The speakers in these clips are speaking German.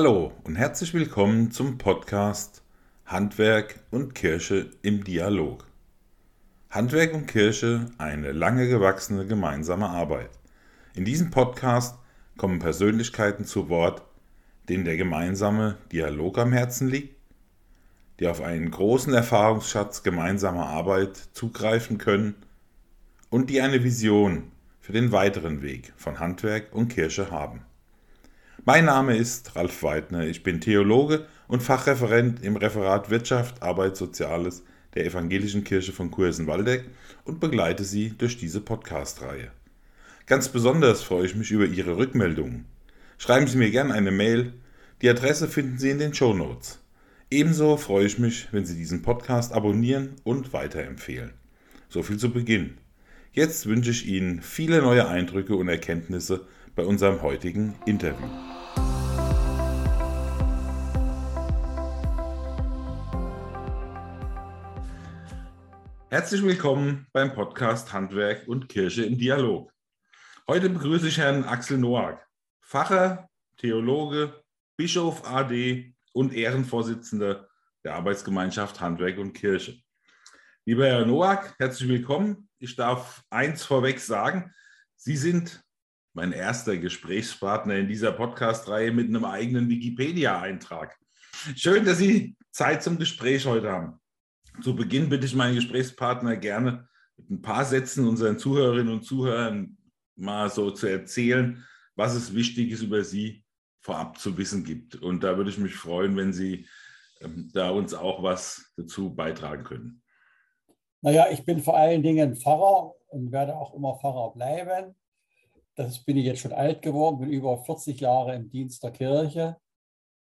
Hallo und herzlich willkommen zum Podcast Handwerk und Kirche im Dialog. Handwerk und Kirche eine lange gewachsene gemeinsame Arbeit. In diesem Podcast kommen Persönlichkeiten zu Wort, denen der gemeinsame Dialog am Herzen liegt, die auf einen großen Erfahrungsschatz gemeinsamer Arbeit zugreifen können und die eine Vision für den weiteren Weg von Handwerk und Kirche haben. Mein Name ist Ralf Weidner. Ich bin Theologe und Fachreferent im Referat Wirtschaft, Arbeit, Soziales der Evangelischen Kirche von Kursen-Waldeck und begleite Sie durch diese Podcast-Reihe. Ganz besonders freue ich mich über Ihre Rückmeldungen. Schreiben Sie mir gerne eine Mail. Die Adresse finden Sie in den Show Notes. Ebenso freue ich mich, wenn Sie diesen Podcast abonnieren und weiterempfehlen. So viel zu Beginn. Jetzt wünsche ich Ihnen viele neue Eindrücke und Erkenntnisse bei unserem heutigen Interview. Herzlich willkommen beim Podcast Handwerk und Kirche im Dialog. Heute begrüße ich Herrn Axel Noack, Pfarrer, Theologe, Bischof AD und Ehrenvorsitzender der Arbeitsgemeinschaft Handwerk und Kirche. Lieber Herr Noack, herzlich willkommen. Ich darf eins vorweg sagen. Sie sind mein erster Gesprächspartner in dieser Podcast-Reihe mit einem eigenen Wikipedia-Eintrag. Schön, dass Sie Zeit zum Gespräch heute haben. Zu Beginn bitte ich meinen Gesprächspartner gerne mit ein paar Sätzen unseren Zuhörerinnen und Zuhörern mal so zu erzählen, was es Wichtiges über Sie vorab zu wissen gibt. Und da würde ich mich freuen, wenn Sie ähm, da uns auch was dazu beitragen können. Naja, ich bin vor allen Dingen Pfarrer und werde auch immer Pfarrer bleiben. Das bin ich jetzt schon alt geworden, bin über 40 Jahre im Dienst der Kirche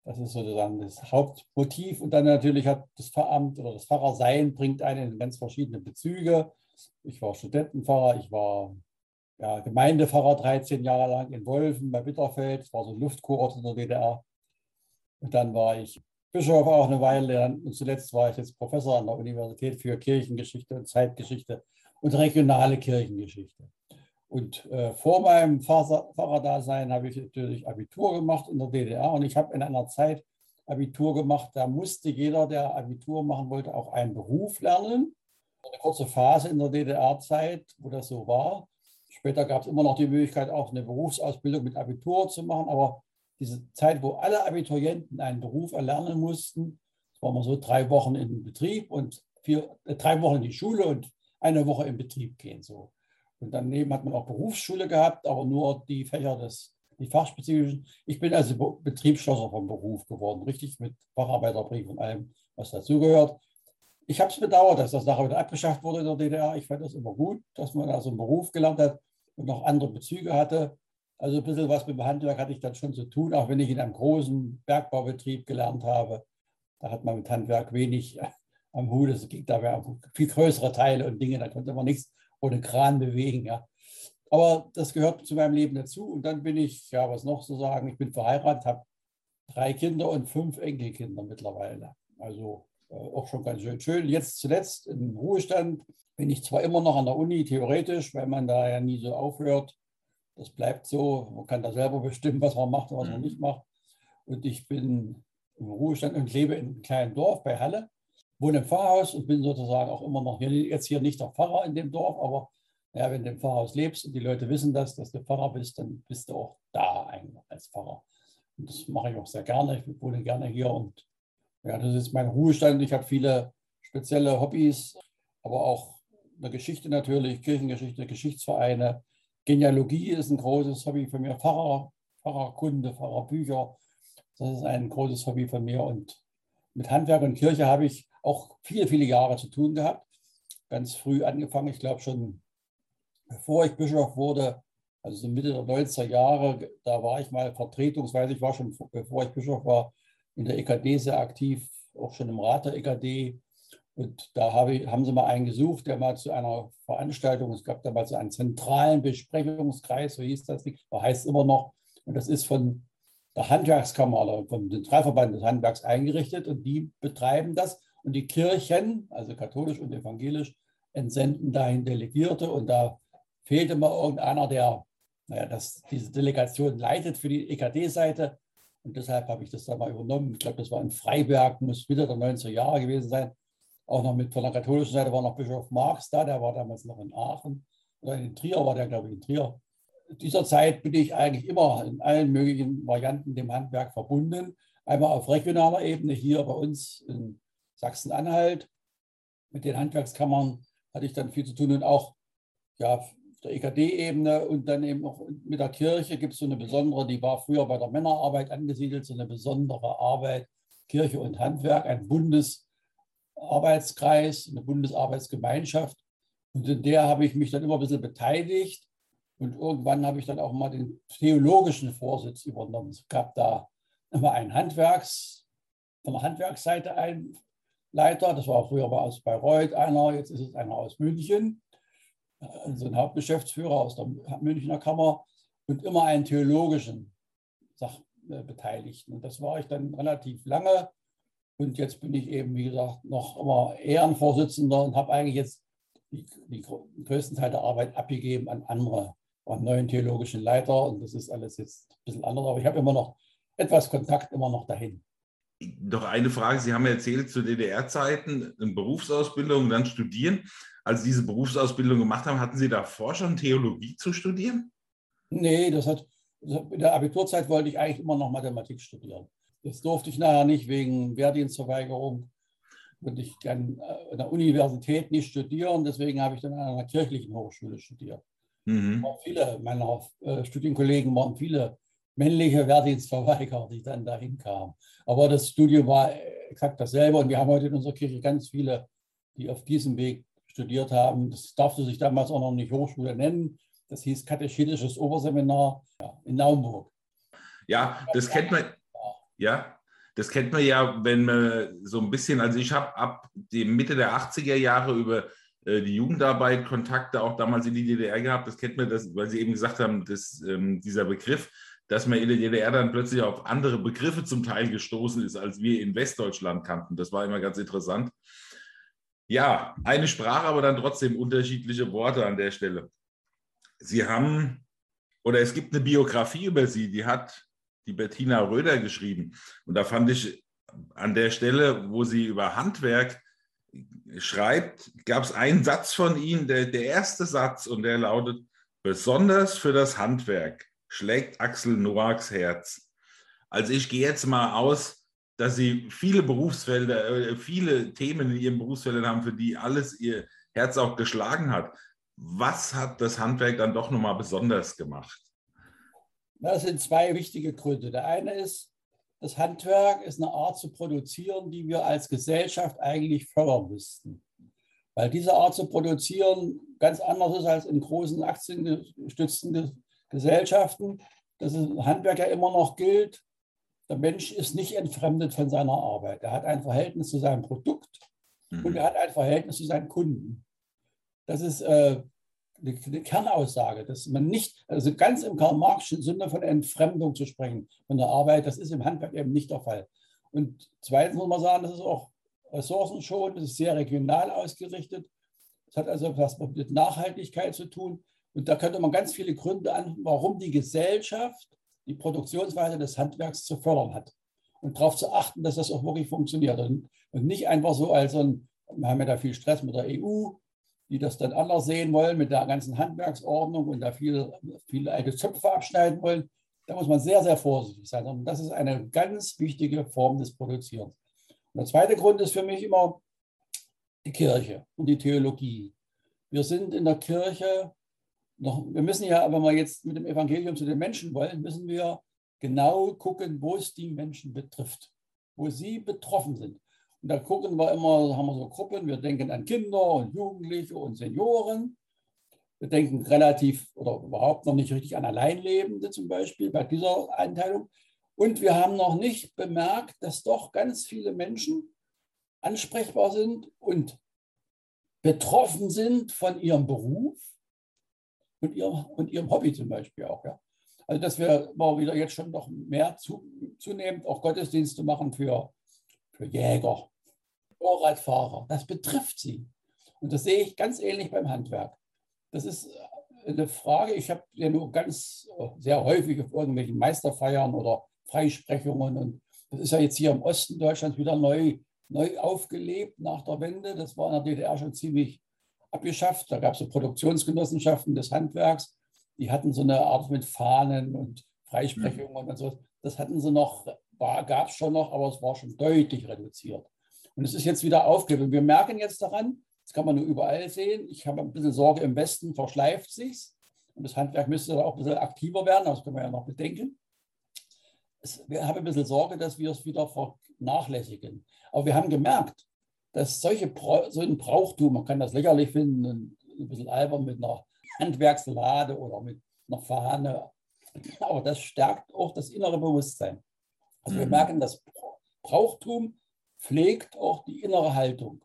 das ist sozusagen das Hauptmotiv. Und dann natürlich hat das Pfarramt oder das Pfarrersein bringt einen in ganz verschiedene Bezüge. Ich war Studentenpfarrer, ich war ja, Gemeindepfarrer 13 Jahre lang in Wolfen bei Bitterfeld, das war so ein Luftkurs in der DDR. Und dann war ich Bischof auch eine Weile und zuletzt war ich jetzt Professor an der Universität für Kirchengeschichte und Zeitgeschichte und regionale Kirchengeschichte. Und äh, vor meinem Fahrerdasein habe ich natürlich Abitur gemacht in der DDR und ich habe in einer Zeit Abitur gemacht, da musste jeder, der Abitur machen wollte, auch einen Beruf lernen. Eine kurze Phase in der DDR-Zeit, wo das so war. Später gab es immer noch die Möglichkeit, auch eine Berufsausbildung mit Abitur zu machen, aber diese Zeit, wo alle Abiturienten einen Beruf erlernen mussten, das war immer so drei Wochen in Betrieb und vier, äh, drei Wochen in die Schule und eine Woche im Betrieb gehen. So. Und daneben hat man auch Berufsschule gehabt, aber nur die Fächer des, die fachspezifischen. Ich bin also Betriebsschlosser vom Beruf geworden, richtig mit Facharbeiterbrief und allem, was dazugehört. Ich habe es bedauert, dass das nachher wieder abgeschafft wurde in der DDR. Ich fand das immer gut, dass man also einen Beruf gelernt hat und noch andere Bezüge hatte. Also ein bisschen was mit dem Handwerk hatte ich dann schon zu tun, auch wenn ich in einem großen Bergbaubetrieb gelernt habe. Da hat man mit Handwerk wenig am Hut. Es ging da viel größere Teile und Dinge, da konnte man nichts ohne Kran bewegen. Ja. Aber das gehört zu meinem Leben dazu. Und dann bin ich, ja, was noch zu sagen, ich bin verheiratet, habe drei Kinder und fünf Enkelkinder mittlerweile. Also äh, auch schon ganz schön schön. Jetzt zuletzt im Ruhestand bin ich zwar immer noch an der Uni, theoretisch, weil man da ja nie so aufhört. Das bleibt so. Man kann da selber bestimmen, was man macht und was man mhm. nicht macht. Und ich bin im Ruhestand und lebe in einem kleinen Dorf bei Halle wohne im Pfarrhaus und bin sozusagen auch immer noch hier, jetzt hier nicht der Pfarrer in dem Dorf, aber ja, wenn du im Pfarrhaus lebst und die Leute wissen das, dass du Pfarrer bist, dann bist du auch da eigentlich als Pfarrer. Und das mache ich auch sehr gerne. Ich wohne gerne hier und ja, das ist mein Ruhestand. Ich habe viele spezielle Hobbys, aber auch eine Geschichte natürlich, Kirchengeschichte, Geschichtsvereine. Genealogie ist ein großes Hobby von mir, Pfarrer, Pfarrerkunde, Pfarrerbücher. Das ist ein großes Hobby von mir und mit Handwerk und Kirche habe ich auch viele, viele Jahre zu tun gehabt. Ganz früh angefangen, ich glaube schon bevor ich Bischof wurde, also Mitte der 90er Jahre, da war ich mal vertretungsweise, ich war schon, bevor ich Bischof war, in der EKD sehr aktiv, auch schon im Rat der EKD. Und da habe, haben sie mal einen gesucht, der mal zu einer Veranstaltung, es gab damals einen zentralen Besprechungskreis, so hieß das, heißt immer noch. Und das ist von der Handwerkskammer oder vom Zentralverband des Handwerks eingerichtet und die betreiben das. Und die Kirchen, also katholisch und evangelisch, entsenden dahin Delegierte. Und da fehlte mal irgendeiner, der naja, das, diese Delegation leitet für die EKD-Seite. Und deshalb habe ich das dann mal übernommen. Ich glaube, das war in Freiberg, muss Mitte der 90er Jahre gewesen sein. Auch noch mit von der katholischen Seite war noch Bischof Marx da, der war damals noch in Aachen. Oder in Trier war der, glaube ich, in Trier. In dieser Zeit bin ich eigentlich immer in allen möglichen Varianten dem Handwerk verbunden. Einmal auf regionaler Ebene hier bei uns in Sachsen-Anhalt. Mit den Handwerkskammern hatte ich dann viel zu tun und auch ja, auf der EKD-Ebene und dann eben auch mit der Kirche gibt es so eine besondere, die war früher bei der Männerarbeit angesiedelt, so eine besondere Arbeit, Kirche und Handwerk, ein Bundesarbeitskreis, eine Bundesarbeitsgemeinschaft. Und in der habe ich mich dann immer ein bisschen beteiligt. Und irgendwann habe ich dann auch mal den theologischen Vorsitz übernommen. Es gab da immer einen Handwerks, von der Handwerksseite ein Leiter, das war früher mal aus Bayreuth einer, jetzt ist es einer aus München, also ein Hauptgeschäftsführer aus der Münchner Kammer und immer einen theologischen Sachbeteiligten. Und das war ich dann relativ lange. Und jetzt bin ich eben, wie gesagt, noch immer Ehrenvorsitzender und habe eigentlich jetzt die, die größten Teil der Arbeit abgegeben an andere, an neuen theologischen Leiter. Und das ist alles jetzt ein bisschen anders. Aber ich habe immer noch etwas Kontakt immer noch dahin. Doch eine Frage, Sie haben erzählt, zu DDR-Zeiten eine Berufsausbildung, dann studieren. Als Sie diese Berufsausbildung gemacht haben, hatten Sie davor schon Theologie zu studieren? Nee, das hat, in der Abiturzeit wollte ich eigentlich immer noch Mathematik studieren. Das durfte ich nachher nicht wegen Wehrdienstverweigerung. Und ich kann an der Universität nicht studieren, deswegen habe ich dann an einer kirchlichen Hochschule studiert. Mhm. Viele meiner äh, Studienkollegen waren viele männliche Wehrdienstverweigerer, die dann dahin kamen. Aber das Studium war exakt dasselbe und wir haben heute in unserer Kirche ganz viele, die auf diesem Weg studiert haben. Das darfte sich damals auch noch nicht Hochschule nennen. Das hieß Katechetisches Oberseminar in Naumburg. Ja, das kennt man. Ja, das kennt man ja, wenn man so ein bisschen, also ich habe ab dem Mitte der 80er Jahre über äh, die Jugendarbeit Kontakte auch damals in die DDR gehabt. Das kennt man, das, weil Sie eben gesagt haben, dass, ähm, dieser Begriff dass man in der DDR dann plötzlich auf andere Begriffe zum Teil gestoßen ist, als wir in Westdeutschland kannten. Das war immer ganz interessant. Ja, eine Sprache, aber dann trotzdem unterschiedliche Worte an der Stelle. Sie haben, oder es gibt eine Biografie über Sie, die hat die Bettina Röder geschrieben. Und da fand ich an der Stelle, wo sie über Handwerk schreibt, gab es einen Satz von Ihnen, der, der erste Satz, und der lautet, besonders für das Handwerk schlägt Axel Noaks Herz. Also ich gehe jetzt mal aus, dass Sie viele Berufsfelder, äh, viele Themen in Ihren Berufsfeldern haben, für die alles Ihr Herz auch geschlagen hat. Was hat das Handwerk dann doch nochmal besonders gemacht? Das sind zwei wichtige Gründe. Der eine ist, das Handwerk ist eine Art zu produzieren, die wir als Gesellschaft eigentlich fördern müssten. Weil diese Art zu produzieren ganz anders ist als in großen aktiengestützten Gesellschaften, dass es im Handwerk ja immer noch gilt, der Mensch ist nicht entfremdet von seiner Arbeit. Er hat ein Verhältnis zu seinem Produkt mhm. und er hat ein Verhältnis zu seinen Kunden. Das ist äh, eine Kernaussage, dass man nicht, also ganz im Karl-Marxischen Sinne von Entfremdung zu sprechen von der Arbeit, das ist im Handwerk eben nicht der Fall. Und zweitens muss man sagen, das ist auch ressourcenschonend, das ist sehr regional ausgerichtet. Das hat also was mit Nachhaltigkeit zu tun. Und da könnte man ganz viele Gründe an, warum die Gesellschaft die Produktionsweise des Handwerks zu fördern hat und darauf zu achten, dass das auch wirklich funktioniert. Und, und nicht einfach so als ein, wir haben ja da viel Stress mit der EU, die das dann anders sehen wollen mit der ganzen Handwerksordnung und da viele, viele alte Zöpfe abschneiden wollen. Da muss man sehr, sehr vorsichtig sein. Und das ist eine ganz wichtige Form des Produzierens. Und der zweite Grund ist für mich immer die Kirche und die Theologie. Wir sind in der Kirche noch, wir müssen ja, wenn wir jetzt mit dem Evangelium zu den Menschen wollen, müssen wir genau gucken, wo es die Menschen betrifft, wo sie betroffen sind. Und da gucken wir immer, haben wir so Gruppen, wir denken an Kinder und Jugendliche und Senioren. Wir denken relativ oder überhaupt noch nicht richtig an Alleinlebende zum Beispiel bei dieser Einteilung. Und wir haben noch nicht bemerkt, dass doch ganz viele Menschen ansprechbar sind und betroffen sind von ihrem Beruf, und ihrem, und ihrem Hobby zum Beispiel auch. Ja. Also dass wir mal wieder jetzt schon noch mehr zu, zunehmend auch Gottesdienste machen für, für Jäger, Motorradfahrer. Das betrifft sie. Und das sehe ich ganz ähnlich beim Handwerk. Das ist eine Frage, ich habe ja nur ganz sehr häufig auf irgendwelchen Meisterfeiern oder Freisprechungen. Und das ist ja jetzt hier im Osten Deutschlands wieder neu, neu aufgelebt nach der Wende. Das war in der DDR schon ziemlich abgeschafft. Da gab es so Produktionsgenossenschaften des Handwerks. Die hatten so eine Art mit Fahnen und Freisprechungen mhm. und so. Das hatten sie noch, gab es schon noch, aber es war schon deutlich reduziert. Und es ist jetzt wieder aufgelebt. Und wir merken jetzt daran, das kann man nur überall sehen. Ich habe ein bisschen Sorge, im Westen verschleift sich's. Und das Handwerk müsste da auch ein bisschen aktiver werden, das können wir ja noch bedenken. Wir haben ein bisschen Sorge, dass wir es wieder vernachlässigen. Aber wir haben gemerkt, dass solche, so ein Brauchtum, man kann das lächerlich finden, ein bisschen albern mit einer Handwerkslade oder mit einer Fahne, aber das stärkt auch das innere Bewusstsein. Also wir mhm. merken, das Brauchtum pflegt auch die innere Haltung.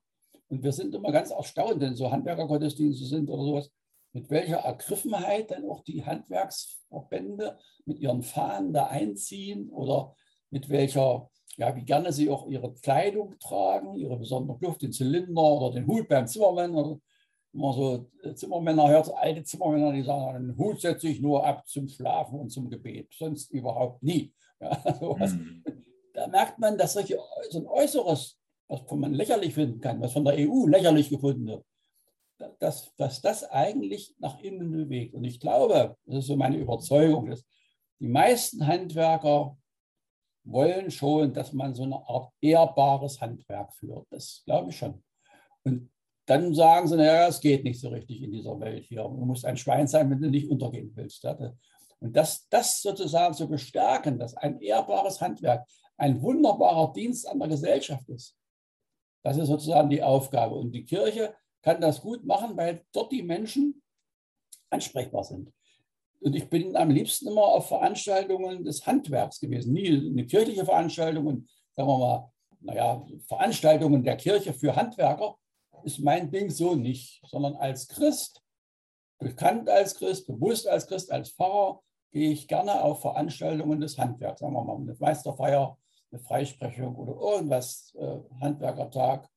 Und wir sind immer ganz erstaunt, wenn so Handwerkergottesdienste sind oder sowas, mit welcher Ergriffenheit dann auch die Handwerksverbände mit ihren Fahnen da einziehen oder mit welcher, ja, wie gerne sie auch ihre Kleidung tragen, ihre besondere Kluft, den Zylinder oder den Hut beim Zimmermann. Oder immer so äh, Zimmermänner hört, alte Zimmermänner, die sagen, den Hut setze ich nur ab zum Schlafen und zum Gebet, sonst überhaupt nie. Ja, mhm. Da merkt man, dass solche, so ein Äußeres, was man lächerlich finden kann, was von der EU lächerlich gefunden wird, dass, dass das eigentlich nach innen bewegt. Und ich glaube, das ist so meine Überzeugung, dass die meisten Handwerker wollen schon, dass man so eine Art ehrbares Handwerk führt. Das glaube ich schon. Und dann sagen sie, naja, es geht nicht so richtig in dieser Welt hier. Du musst ein Schwein sein, wenn du nicht untergehen willst. Und das, das sozusagen zu bestärken, dass ein ehrbares Handwerk ein wunderbarer Dienst an der Gesellschaft ist, das ist sozusagen die Aufgabe. Und die Kirche kann das gut machen, weil dort die Menschen ansprechbar sind. Und ich bin am liebsten immer auf Veranstaltungen des Handwerks gewesen, nie eine kirchliche Veranstaltung und sagen wir mal, naja, Veranstaltungen der Kirche für Handwerker ist mein Ding so nicht, sondern als Christ, bekannt als Christ, bewusst als Christ, als Pfarrer, gehe ich gerne auf Veranstaltungen des Handwerks, sagen wir mal eine Meisterfeier, eine Freisprechung oder irgendwas, äh, Handwerkertag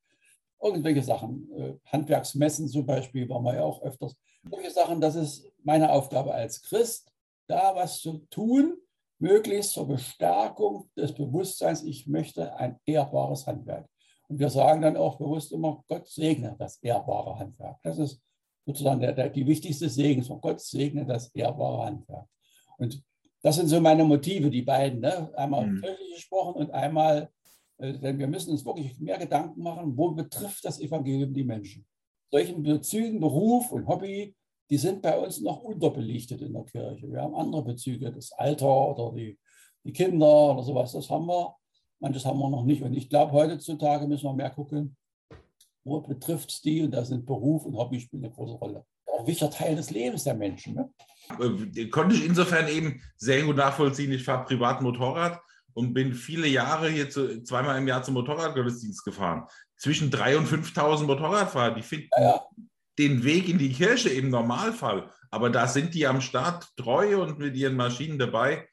irgendwelche Sachen. Äh, Handwerksmessen zum Beispiel waren wir ja auch öfters. Solche Sachen, das ist meine Aufgabe als Christ, da was zu tun, möglichst zur Bestärkung des Bewusstseins, ich möchte ein ehrbares Handwerk. Und wir sagen dann auch bewusst immer, Gott segne das ehrbare Handwerk. Das ist sozusagen der, der, die wichtigste Segensform. Gott segne das ehrbare Handwerk. Und das sind so meine Motive, die beiden. Ne? Einmal mhm. kirchlich gesprochen und einmal äh, denn wir müssen uns wirklich mehr Gedanken machen, wo betrifft das Evangelium die Menschen. Solchen Bezügen, Beruf und Hobby, die sind bei uns noch unterbelichtet in der Kirche. Wir haben andere Bezüge, das Alter oder die, die Kinder oder sowas, das haben wir. Manches haben wir noch nicht. Und ich glaube, heutzutage müssen wir mehr gucken, wo betrifft es die? Und da sind Beruf und Hobby spielen eine große Rolle. Auch ein wichtiger Teil des Lebens der Menschen. Ne? Äh, konnte ich insofern eben sehr gut nachvollziehen. Ich fahre privat Motorrad und bin viele Jahre hier zu, zweimal im Jahr zum Motorradgottesdienst gefahren. Zwischen 3.000 und 5.000 Motorradfahrer, die finden ja. Den Weg in die Kirche im Normalfall. Aber da sind die am Start treu und mit ihren Maschinen dabei.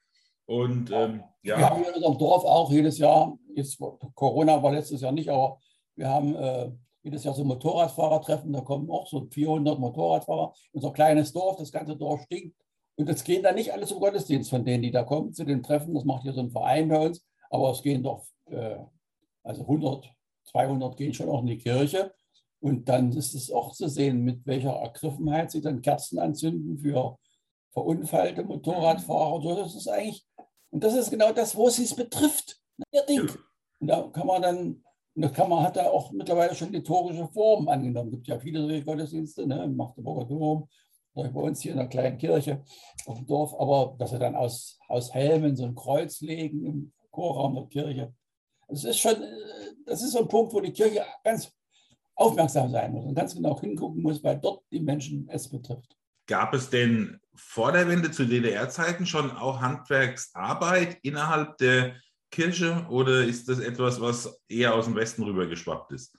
Und ähm, ja. Wir haben in unserem Dorf auch jedes Jahr, jetzt Corona war letztes Jahr nicht, aber wir haben äh, jedes Jahr so Motorradfahrertreffen, da kommen auch so 400 Motorradfahrer. Unser kleines Dorf, das ganze Dorf stinkt. Und es gehen dann nicht alle zum Gottesdienst von denen, die da kommen, zu den Treffen. Das macht hier so ein Verein bei uns. Aber es gehen doch, äh, also 100, 200 gehen schon auch in die Kirche. Und dann ist es auch zu sehen, mit welcher Ergriffenheit sie dann Kerzen anzünden für verunfallte Motorradfahrer. Das ist eigentlich, und das ist genau das, wo sie es betrifft. Ihr Ding. Und da kann man dann, kann man, hat da auch mittlerweile schon liturgische Formen angenommen. Es gibt ja viele solche Gottesdienste, ne, im Magdeburger Dom, bei uns hier in einer kleinen Kirche auf dem Dorf, aber dass sie dann aus, aus Helmen so ein Kreuz legen im Chorraum der Kirche. Das ist schon, das ist so ein Punkt, wo die Kirche ganz aufmerksam sein muss und ganz genau hingucken muss, weil dort die Menschen es betrifft. Gab es denn vor der Wende zu DDR-Zeiten schon auch Handwerksarbeit innerhalb der Kirche oder ist das etwas, was eher aus dem Westen rübergeschwappt ist?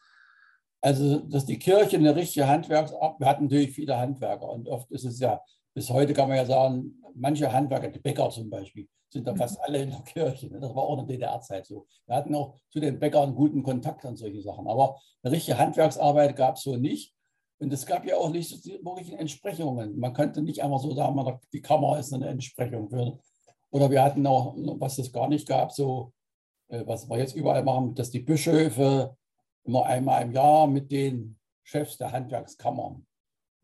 Also, dass die Kirche eine richtige Handwerksarbeit, wir hatten natürlich viele Handwerker und oft ist es ja, bis heute kann man ja sagen, manche Handwerker, die Bäcker zum Beispiel, sind da fast alle in der Kirche. Ne? Das war auch in der DDR-Zeit so. Wir hatten auch zu den Bäckern guten Kontakt an solche Sachen. Aber eine richtige Handwerksarbeit gab es so nicht. Und es gab ja auch nicht so wirklich Entsprechungen. Man könnte nicht einfach so sagen, die Kammer ist eine Entsprechung für Oder wir hatten auch, was es gar nicht gab, so, äh, was wir jetzt überall machen, dass die Bischöfe immer einmal im Jahr mit den Chefs der Handwerkskammern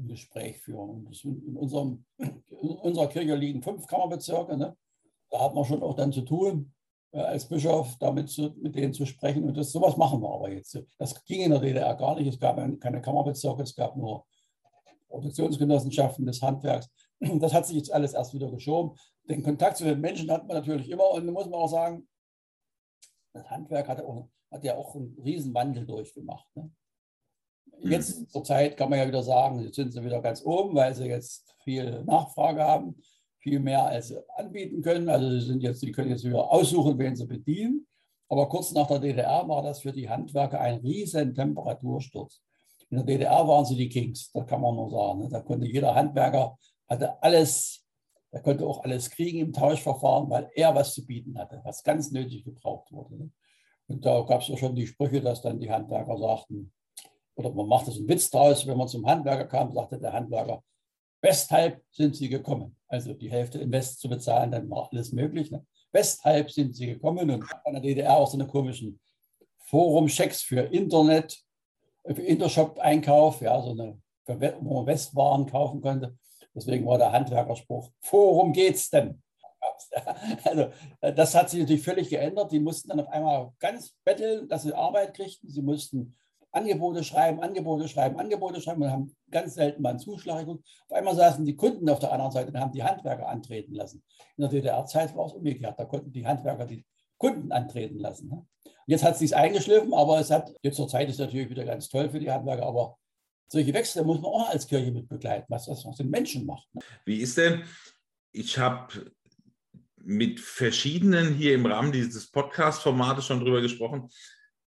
ein Gespräch führen. In, unserem, in unserer Kirche liegen fünf Kammerbezirke. Ne? Da hat man schon auch dann zu tun, äh, als Bischof damit zu, mit denen zu sprechen. Und das, sowas machen wir aber jetzt. Das ging in der DDR gar nicht. Es gab keine Kammerbezirke, es gab nur Produktionsgenossenschaften des Handwerks. Das hat sich jetzt alles erst wieder geschoben. Den Kontakt zu den Menschen hat man natürlich immer. Und da muss man auch sagen, das Handwerk hat, auch, hat ja auch einen Riesenwandel durchgemacht. Ne? Jetzt mhm. zur Zeit kann man ja wieder sagen, jetzt sind sie wieder ganz oben, weil sie jetzt viel Nachfrage haben, viel mehr als sie anbieten können. Also sie, sind jetzt, sie können jetzt wieder aussuchen, wen sie bedienen. Aber kurz nach der DDR war das für die Handwerker ein riesen Temperatursturz. In der DDR waren sie die Kings, das kann man nur sagen. Ne? Da konnte jeder Handwerker, hatte alles, er konnte auch alles kriegen im Tauschverfahren, weil er was zu bieten hatte, was ganz nötig gebraucht wurde. Ne? Und da gab es ja schon die Sprüche, dass dann die Handwerker sagten, oder man macht es einen Witz draus, wenn man zum Handwerker kam, sagte der Handwerker, weshalb sind Sie gekommen? Also die Hälfte Invest zu bezahlen, dann war alles möglich. Ne? Weshalb sind Sie gekommen? Und in der DDR auch so eine komischen Forum-Checks für Internet, für Intershop-Einkauf, ja, so eine, wo man Westwaren kaufen konnte. Deswegen war der Handwerkerspruch, Forum geht's denn? Also das hat sich natürlich völlig geändert. Die mussten dann auf einmal ganz betteln, dass sie Arbeit kriegten. Sie mussten Angebote schreiben, Angebote schreiben, Angebote schreiben und haben ganz selten mal einen Zuschlag geguckt. Auf einmal saßen die Kunden auf der anderen Seite und haben die Handwerker antreten lassen. In der DDR-Zeit war es umgekehrt. Da konnten die Handwerker die Kunden antreten lassen. Ne? Jetzt hat es sich eingeschliffen, aber es hat, jetzt zur Zeit ist es natürlich wieder ganz toll für die Handwerker, aber solche Wechsel muss man auch als Kirche mit begleiten, was das aus den Menschen macht. Ne? Wie ist denn, ich habe mit verschiedenen hier im Rahmen dieses Podcast-Formates schon drüber gesprochen,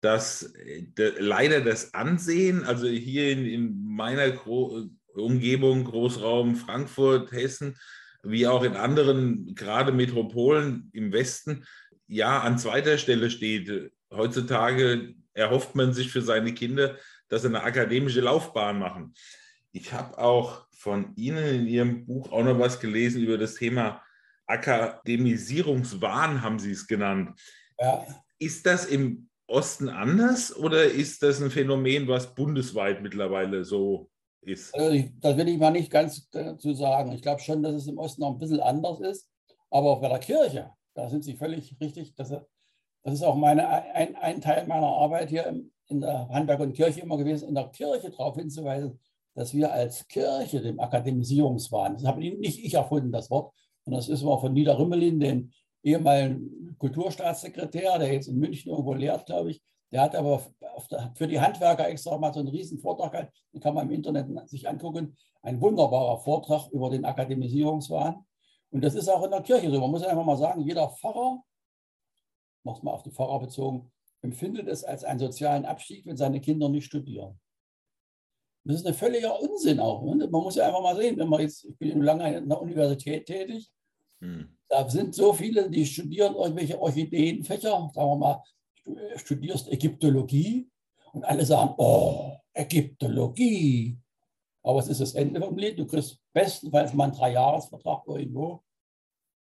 dass äh, de, leider das Ansehen, also hier in, in meiner Gro Umgebung, Großraum Frankfurt, Hessen, wie auch in anderen, gerade Metropolen im Westen, ja an zweiter Stelle steht. Heutzutage erhofft man sich für seine Kinder, dass sie eine akademische Laufbahn machen. Ich habe auch von Ihnen in Ihrem Buch auch noch was gelesen über das Thema Akademisierungswahn, haben Sie es genannt. Ja. Ist das im Osten anders oder ist das ein Phänomen, was bundesweit mittlerweile so ist? Also ich, das will ich mal nicht ganz dazu sagen. Ich glaube schon, dass es im Osten noch ein bisschen anders ist. Aber auch bei der Kirche, da sind Sie völlig richtig. Das, das ist auch meine, ein, ein Teil meiner Arbeit hier im, in der Handwerk und Kirche immer gewesen, in der Kirche darauf hinzuweisen, dass wir als Kirche dem Akademisierungswahn, das habe nicht ich erfunden, das Wort, und das ist immer von Nieder Rümmelin, den ehemaligen Kulturstaatssekretär, der jetzt in München irgendwo lehrt, glaube ich. Der hat aber für die Handwerker extra mal so einen riesen Vortrag gehalten, den kann man im Internet sich angucken. Ein wunderbarer Vortrag über den Akademisierungswahn. Und das ist auch in der Kirche so. Man muss einfach mal sagen, jeder Pfarrer, nochmal auf die Pfarrer bezogen, empfindet es als einen sozialen Abstieg, wenn seine Kinder nicht studieren. Das ist ein völliger Unsinn auch. Ne? Man muss ja einfach mal sehen, wenn man jetzt, ich bin lange in der Universität tätig, hm. Da sind so viele, die studieren irgendwelche Orchideenfächer, sagen wir mal, du studierst Ägyptologie und alle sagen, oh, Ägyptologie. Aber es ist das Ende vom Lied. Du kriegst bestenfalls mal einen Dreijahresvertrag irgendwo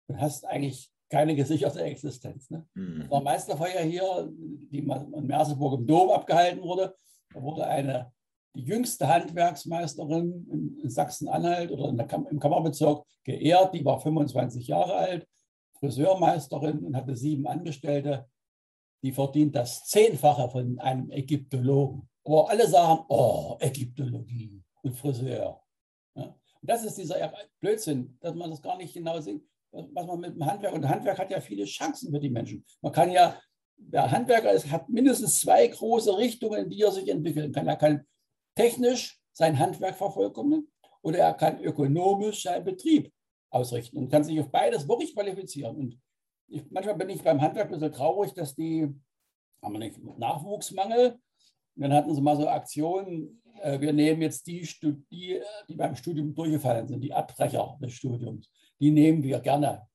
und hast eigentlich keine gesicherte Existenz. Ne? Mhm. Das war Meisterfeier hier, die in Merseburg im Dom abgehalten wurde. Da wurde eine die jüngste Handwerksmeisterin in Sachsen-Anhalt oder Kam im Kammerbezirk geehrt. Die war 25 Jahre alt, Friseurmeisterin und hatte sieben Angestellte. Die verdient das Zehnfache von einem Ägyptologen. Aber alle sagen, oh, Ägyptologie und Friseur. Ja. Und das ist dieser Blödsinn, dass man das gar nicht genau sieht, was man mit dem Handwerk, und Handwerk hat ja viele Chancen für die Menschen. Man kann ja, der Handwerker ist, hat mindestens zwei große Richtungen, in die er sich entwickeln kann. Er kann technisch sein Handwerk vervollkommnen oder er kann ökonomisch seinen Betrieb ausrichten und kann sich auf beides wirklich qualifizieren. Und ich, manchmal bin ich beim Handwerk ein bisschen traurig, dass die, haben wir nicht, Nachwuchsmangel. Und dann hatten sie mal so Aktionen, äh, wir nehmen jetzt die, die, die beim Studium durchgefallen sind, die Abbrecher des Studiums. Die nehmen wir gerne.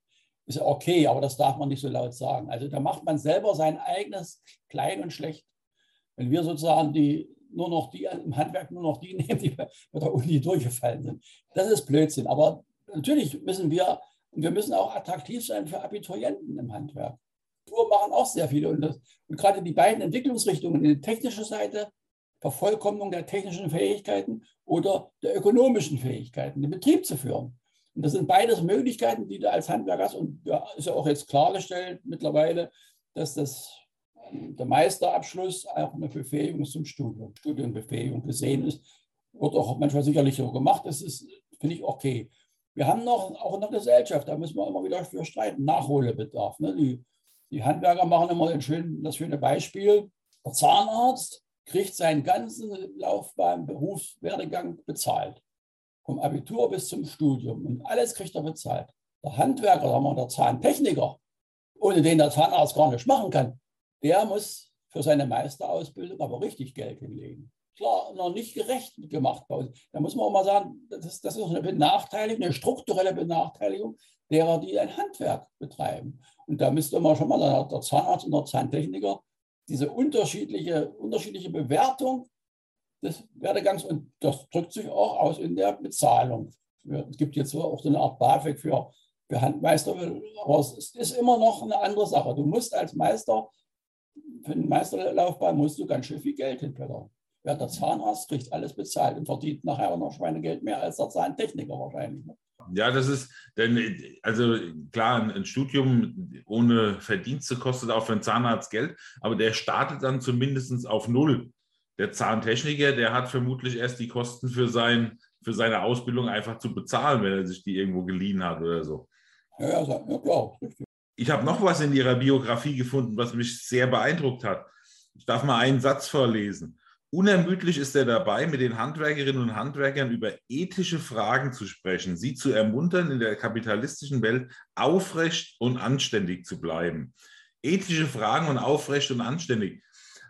Ist okay, aber das darf man nicht so laut sagen. Also da macht man selber sein eigenes klein und schlecht. Wenn wir sozusagen die nur noch die im Handwerk nur noch die nehmen, die bei der Uni durchgefallen sind. Das ist Blödsinn. Aber natürlich müssen wir wir müssen auch attraktiv sein für Abiturienten im Handwerk. Tour machen auch sehr viele. Und, das, und gerade die beiden Entwicklungsrichtungen, die technische Seite, Vervollkommnung der technischen Fähigkeiten oder der ökonomischen Fähigkeiten, den Betrieb zu führen. Und das sind beides Möglichkeiten, die du als Handwerker hast. Und ja, ist ja auch jetzt klargestellt mittlerweile, dass das, der Meisterabschluss auch eine Befähigung zum Studium, Studienbefähigung gesehen ist. Wird auch manchmal sicherlich so gemacht. Das ist, finde ich, okay. Wir haben noch, auch in der Gesellschaft, da müssen wir immer wieder für streiten, Nachholbedarf. Ne? Die, die Handwerker machen immer den schönen, das schöne Beispiel. Der Zahnarzt kriegt seinen ganzen Laufbahn, Berufswerdegang bezahlt. Vom Abitur bis zum Studium. Und alles kriegt er bezahlt. Der Handwerker, sagen wir, der Zahntechniker, ohne den der Zahnarzt gar nicht machen kann, der muss für seine Meisterausbildung aber richtig Geld hinlegen. Klar, noch nicht gerecht gemacht. Da muss man auch mal sagen, das ist, das ist eine Benachteiligung, eine strukturelle Benachteiligung derer, die ein Handwerk betreiben. Und da müsste man schon mal der Zahnarzt und der Zahntechniker diese unterschiedliche, unterschiedliche Bewertung des Werdegangs und das drückt sich auch aus in der Bezahlung. Es gibt jetzt auch so eine Art BAföG für, für Handmeister, aber es ist immer noch eine andere Sache. Du musst als Meister, für eine Meisterlaufbahn musst du ganz schön viel Geld hinblättern. Ja, der Zahnarzt kriegt alles bezahlt und verdient nachher noch Schweinegeld mehr als der Zahntechniker wahrscheinlich. Ne? Ja, das ist, denn, also klar, ein Studium ohne Verdienste kostet auch für einen Zahnarzt Geld, aber der startet dann zumindest auf Null. Der Zahntechniker, der hat vermutlich erst die Kosten für, sein, für seine Ausbildung einfach zu bezahlen, wenn er sich die irgendwo geliehen hat oder so. Ja, ja, ja klar, richtig. Ich habe noch was in Ihrer Biografie gefunden, was mich sehr beeindruckt hat. Ich darf mal einen Satz vorlesen. Unermüdlich ist er dabei, mit den Handwerkerinnen und Handwerkern über ethische Fragen zu sprechen, sie zu ermuntern, in der kapitalistischen Welt aufrecht und anständig zu bleiben. Ethische Fragen und aufrecht und anständig.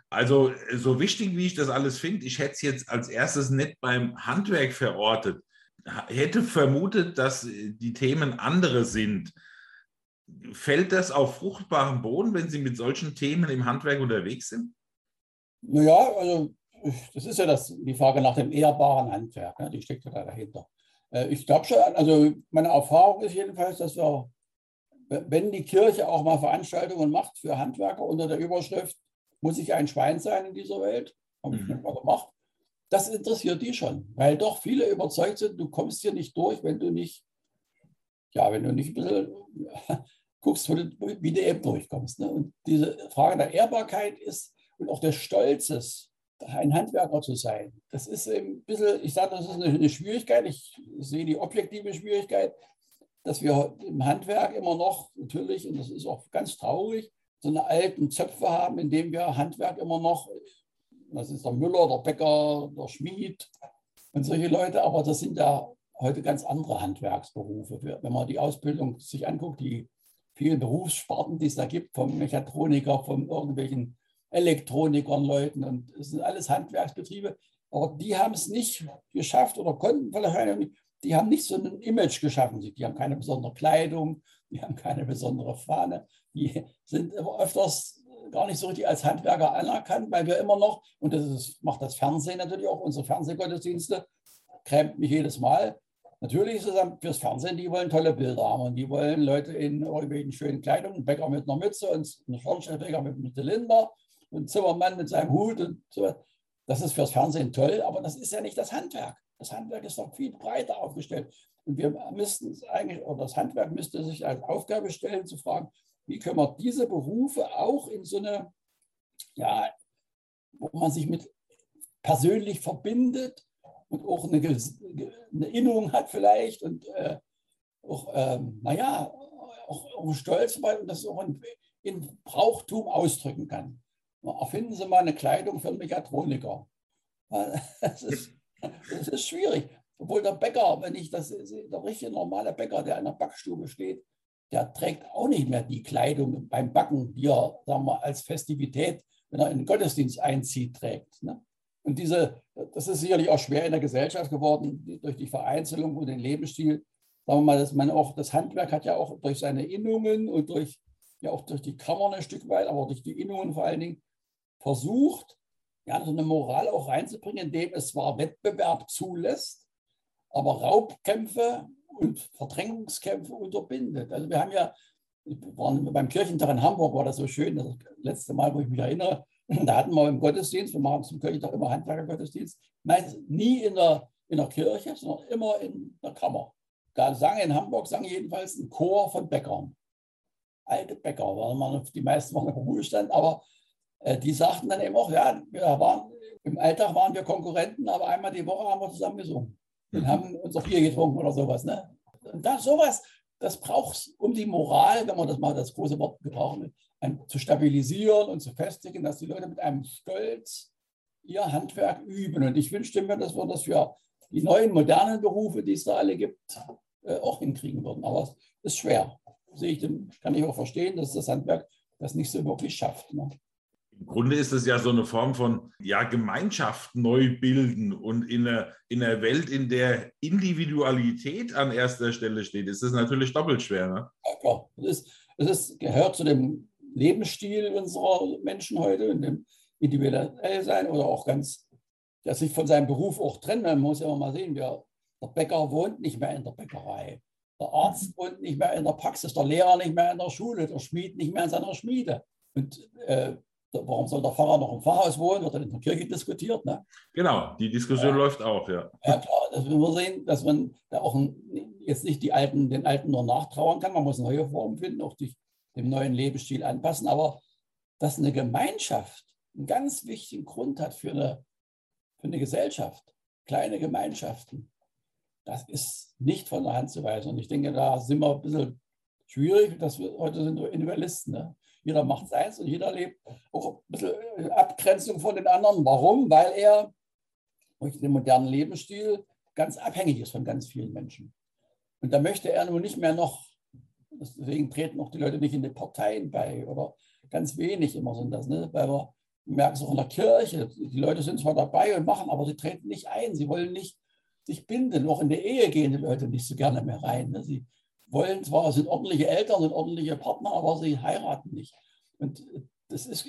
Also so wichtig, wie ich das alles finde, ich hätte es jetzt als erstes nicht beim Handwerk verortet. Hätte vermutet, dass die Themen andere sind. Fällt das auf fruchtbaren Boden, wenn Sie mit solchen Themen im Handwerk unterwegs sind? Naja, also das ist ja das, die Frage nach dem ehrbaren Handwerk, ne? die steckt ja da dahinter. Äh, ich glaube schon, also meine Erfahrung ist jedenfalls, dass wir, wenn die Kirche auch mal Veranstaltungen macht für Handwerker unter der Überschrift, muss ich ein Schwein sein in dieser Welt, habe ich mhm. nicht mal gemacht, das interessiert die schon, weil doch viele überzeugt sind, du kommst hier nicht durch, wenn du nicht, ja, wenn du nicht ein bisschen guckst, wie du eben durchkommst. Ne? Und diese Frage der Ehrbarkeit ist und auch des Stolzes, ein Handwerker zu sein. Das ist ein bisschen, ich sage, das ist eine, Schwierigkeit. Ich sehe die objektive Schwierigkeit, dass wir im Handwerk immer noch natürlich, und das ist auch ganz traurig, so eine alten Zöpfe haben, in dem wir Handwerk immer noch, das ist der Müller, der Bäcker, der Schmied und solche Leute, aber das sind ja heute ganz andere Handwerksberufe. Wenn man die Ausbildung sich anguckt, die vielen Berufssparten, die es da gibt, vom Mechatroniker, von irgendwelchen Elektronikern, Leuten und es sind alles Handwerksbetriebe. Aber die haben es nicht geschafft oder konnten vielleicht. Die haben nicht so ein Image geschaffen. Die haben keine besondere Kleidung, die haben keine besondere Fahne. Die sind öfters gar nicht so richtig als Handwerker anerkannt, weil wir immer noch, und das ist, macht das Fernsehen natürlich auch, unsere Fernsehgottesdienste, krämt mich jedes Mal. Natürlich ist es fürs Fernsehen, die wollen tolle Bilder haben und die wollen Leute in irgendwelchen schönen Kleidungen, ein Bäcker mit einer Mütze und ein Schornsteinfeger mit einem Zylinder und Zimmermann mit seinem Hut und so. Das ist fürs Fernsehen toll, aber das ist ja nicht das Handwerk. Das Handwerk ist doch viel breiter aufgestellt. Und wir müssten es eigentlich, oder das Handwerk müsste sich als Aufgabe stellen, zu fragen, wie können wir diese Berufe auch in so eine, ja, wo man sich mit persönlich verbindet und auch eine, eine Innung hat vielleicht und äh, auch, ähm, naja, auch, auch Stolz und das auch in, in Brauchtum ausdrücken kann erfinden Sie mal eine Kleidung für einen Mechatroniker. Das ist, das ist schwierig. Obwohl der Bäcker, wenn ich das sehe, der richtige normale Bäcker, der in der Backstube steht, der trägt auch nicht mehr die Kleidung beim Backen, die er sagen wir, als Festivität, wenn er in den Gottesdienst einzieht, trägt. Ne? Und diese, das ist sicherlich auch schwer in der Gesellschaft geworden, durch die Vereinzelung und den Lebensstil. Sagen wir mal, dass man auch, das Handwerk hat ja auch durch seine Innungen und durch, ja auch durch die Kammern ein Stück weit, aber durch die Innungen vor allen Dingen, versucht, ja, so eine Moral auch reinzubringen, indem es zwar Wettbewerb zulässt, aber Raubkämpfe und Verdrängungskämpfe unterbindet. Also wir haben ja, waren beim Kirchentag in Hamburg, war das so schön, das letzte Mal, wo ich mich erinnere, da hatten wir im Gottesdienst, wir machen zum Kirchentag immer Handwerkergottesdienst, meistens nie in der, in der Kirche, sondern immer in der Kammer. Da sang in Hamburg, sang jedenfalls ein Chor von Bäckern. Alte Bäcker, waren die meisten waren im Ruhestand, aber äh, die sagten dann eben auch, ja, wir waren, im Alltag waren wir Konkurrenten, aber einmal die Woche haben wir zusammen gesungen und mhm. haben unser Bier getrunken oder sowas. Ne? Und das, sowas, das braucht es, um die Moral, wenn man das mal das große Wort gebrauchen will, zu stabilisieren und zu festigen, dass die Leute mit einem Stolz ihr Handwerk üben. Und ich wünschte mir, dass wir das für die neuen modernen Berufe, die es da alle gibt, äh, auch hinkriegen würden. Aber es ist schwer. Sehe ich, kann ich auch verstehen, dass das Handwerk das nicht so wirklich schafft. Ne? Im Grunde ist es ja so eine Form von ja, Gemeinschaft neu bilden und in einer, in einer Welt, in der Individualität an erster Stelle steht, ist das natürlich doppelt schwer. Ne? Ja, klar. Es, ist, es ist, gehört zu dem Lebensstil unserer Menschen heute, in dem individuell sein oder auch ganz, der sich von seinem Beruf auch trennt. Man muss ja mal sehen, der, der Bäcker wohnt nicht mehr in der Bäckerei. Der Arzt wohnt nicht mehr in der Praxis, der Lehrer nicht mehr in der Schule, der Schmied nicht mehr in seiner Schmiede. Und äh, warum soll der Pfarrer noch im Pfarrhaus wohnen? Wird dann in der Kirche diskutiert. Ne? Genau, die Diskussion ja. läuft auch, ja. Ja, klar, das will man sehen, dass man da auch jetzt nicht die Alten, den Alten nur nachtrauern kann. Man muss neue Formen finden, auch sich dem neuen Lebensstil anpassen. Aber dass eine Gemeinschaft einen ganz wichtigen Grund hat für eine, für eine Gesellschaft, kleine Gemeinschaften, das ist nicht von der Hand zu weisen. Und ich denke, da sind wir ein bisschen schwierig, dass wir heute sind wir Individualisten. Ne? Jeder macht seins und jeder lebt auch ein bisschen Abgrenzung von den anderen. Warum? Weil er durch den modernen Lebensstil ganz abhängig ist von ganz vielen Menschen. Und da möchte er nun nicht mehr noch, deswegen treten auch die Leute nicht in die Parteien bei oder ganz wenig immer sind das, ne? weil wir merken es auch in der Kirche, die Leute sind zwar dabei und machen, aber sie treten nicht ein, sie wollen nicht sich binden. Auch in der Ehe gehen die Leute nicht so gerne mehr rein. Ne? Sie wollen zwar, sind ordentliche Eltern, sind ordentliche Partner, aber sie heiraten nicht. Und das ist,